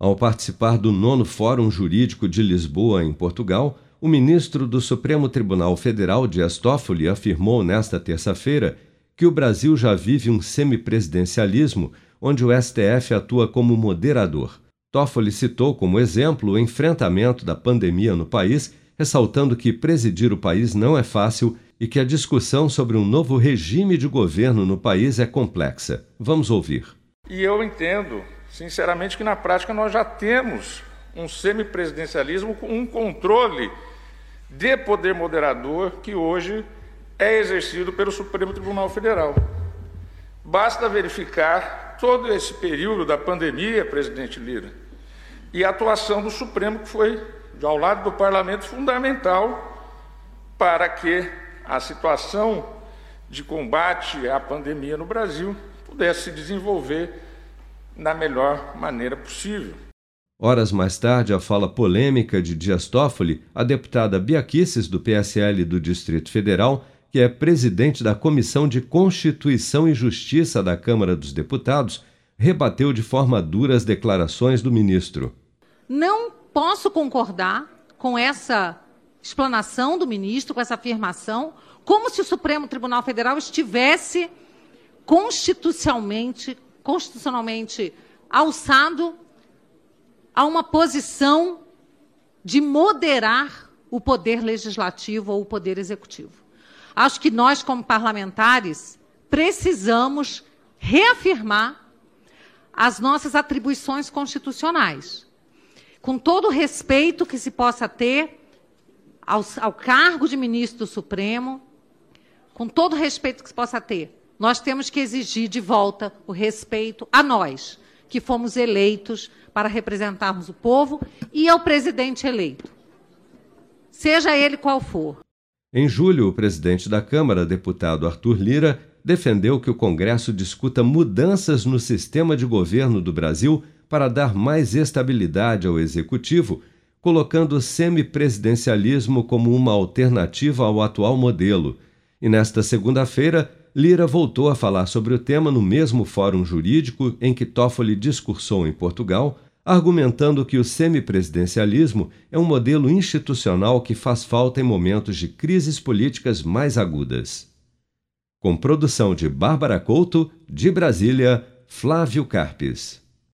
Ao participar do nono Fórum Jurídico de Lisboa, em Portugal, o ministro do Supremo Tribunal Federal, Dias Toffoli, afirmou nesta terça-feira que o Brasil já vive um semipresidencialismo onde o STF atua como moderador. Toffoli citou como exemplo o enfrentamento da pandemia no país, ressaltando que presidir o país não é fácil e que a discussão sobre um novo regime de governo no país é complexa. Vamos ouvir. E eu entendo sinceramente, que na prática nós já temos um semipresidencialismo com um controle de poder moderador que hoje é exercido pelo Supremo Tribunal Federal. Basta verificar todo esse período da pandemia, presidente Lira, e a atuação do Supremo, que foi, ao lado do parlamento, fundamental para que a situação de combate à pandemia no Brasil pudesse se desenvolver na melhor maneira possível. Horas mais tarde, a fala polêmica de Dias Toffoli, a deputada Bia Kicis, do PSL do Distrito Federal, que é presidente da Comissão de Constituição e Justiça da Câmara dos Deputados, rebateu de forma dura as declarações do ministro. Não posso concordar com essa explanação do ministro, com essa afirmação, como se o Supremo Tribunal Federal estivesse constitucionalmente constitucionalmente alçado a uma posição de moderar o poder legislativo ou o poder executivo. Acho que nós, como parlamentares, precisamos reafirmar as nossas atribuições constitucionais, com todo o respeito que se possa ter ao, ao cargo de ministro do Supremo, com todo o respeito que se possa ter nós temos que exigir de volta o respeito a nós, que fomos eleitos para representarmos o povo, e ao presidente eleito, seja ele qual for. Em julho, o presidente da Câmara, deputado Arthur Lira, defendeu que o Congresso discuta mudanças no sistema de governo do Brasil para dar mais estabilidade ao executivo, colocando o semipresidencialismo como uma alternativa ao atual modelo. E nesta segunda-feira, Lira voltou a falar sobre o tema no mesmo fórum jurídico em que Toffoli discursou em Portugal, argumentando que o semipresidencialismo é um modelo institucional que faz falta em momentos de crises políticas mais agudas. Com produção de Bárbara Couto, de Brasília, Flávio Carpes.